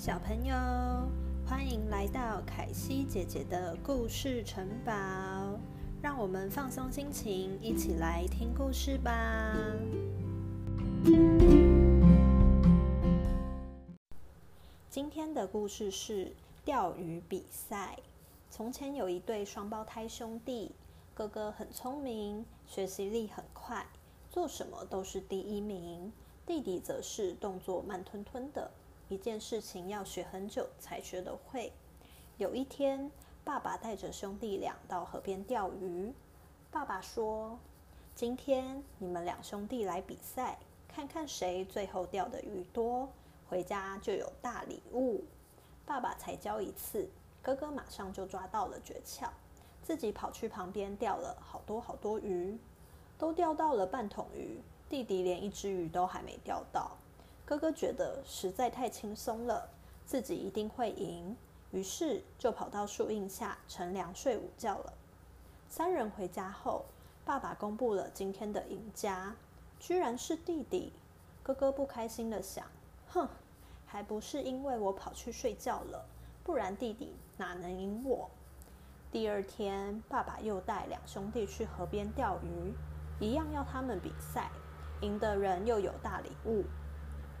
小朋友，欢迎来到凯西姐姐的故事城堡，让我们放松心情，一起来听故事吧。今天的故事是钓鱼比赛。从前有一对双胞胎兄弟，哥哥很聪明，学习力很快，做什么都是第一名；弟弟则是动作慢吞吞的。一件事情要学很久才学得会。有一天，爸爸带着兄弟俩到河边钓鱼。爸爸说：“今天你们两兄弟来比赛，看看谁最后钓的鱼多，回家就有大礼物。”爸爸才教一次，哥哥马上就抓到了诀窍，自己跑去旁边钓了好多好多鱼，都钓到了半桶鱼。弟弟连一只鱼都还没钓到。哥哥觉得实在太轻松了，自己一定会赢，于是就跑到树荫下乘凉睡午觉了。三人回家后，爸爸公布了今天的赢家，居然是弟弟。哥哥不开心的想：哼，还不是因为我跑去睡觉了，不然弟弟哪能赢我？第二天，爸爸又带两兄弟去河边钓鱼，一样要他们比赛，赢的人又有大礼物。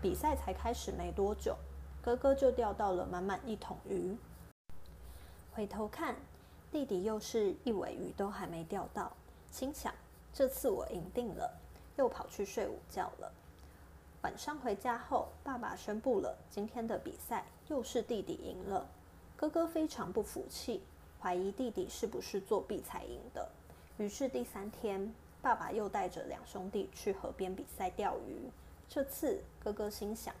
比赛才开始没多久，哥哥就钓到了满满一桶鱼。回头看，弟弟又是一尾鱼都还没钓到，心想这次我赢定了，又跑去睡午觉了。晚上回家后，爸爸宣布了今天的比赛又是弟弟赢了。哥哥非常不服气，怀疑弟弟是不是作弊才赢的。于是第三天，爸爸又带着两兄弟去河边比赛钓鱼。这次哥哥心想：“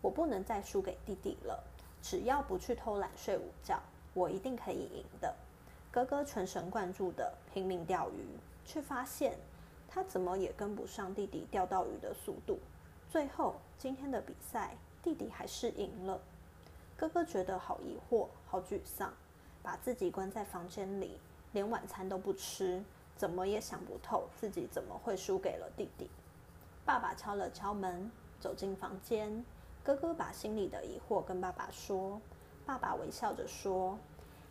我不能再输给弟弟了。只要不去偷懒睡午觉，我一定可以赢的。”哥哥全神贯注的拼命钓鱼，却发现他怎么也跟不上弟弟钓到鱼的速度。最后，今天的比赛，弟弟还是赢了。哥哥觉得好疑惑、好沮丧，把自己关在房间里，连晚餐都不吃，怎么也想不透自己怎么会输给了弟弟。爸爸敲了敲门，走进房间。哥哥把心里的疑惑跟爸爸说。爸爸微笑着说：“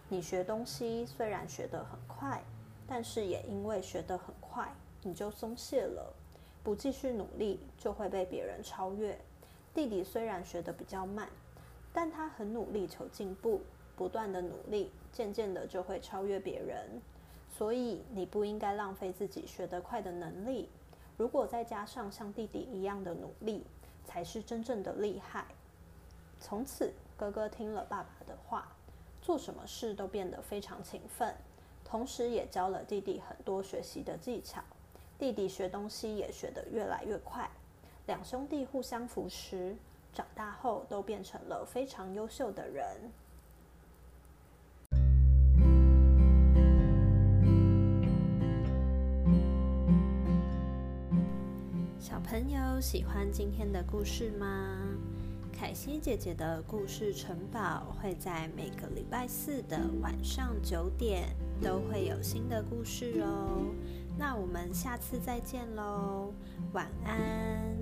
你学东西虽然学得很快，但是也因为学得很快，你就松懈了，不继续努力，就会被别人超越。弟弟虽然学得比较慢，但他很努力求进步，不断的努力，渐渐的就会超越别人。所以你不应该浪费自己学得快的能力。”如果再加上像弟弟一样的努力，才是真正的厉害。从此，哥哥听了爸爸的话，做什么事都变得非常勤奋，同时也教了弟弟很多学习的技巧。弟弟学东西也学得越来越快，两兄弟互相扶持，长大后都变成了非常优秀的人。小朋友喜欢今天的故事吗？凯西姐姐的故事城堡会在每个礼拜四的晚上九点都会有新的故事哦。那我们下次再见喽，晚安。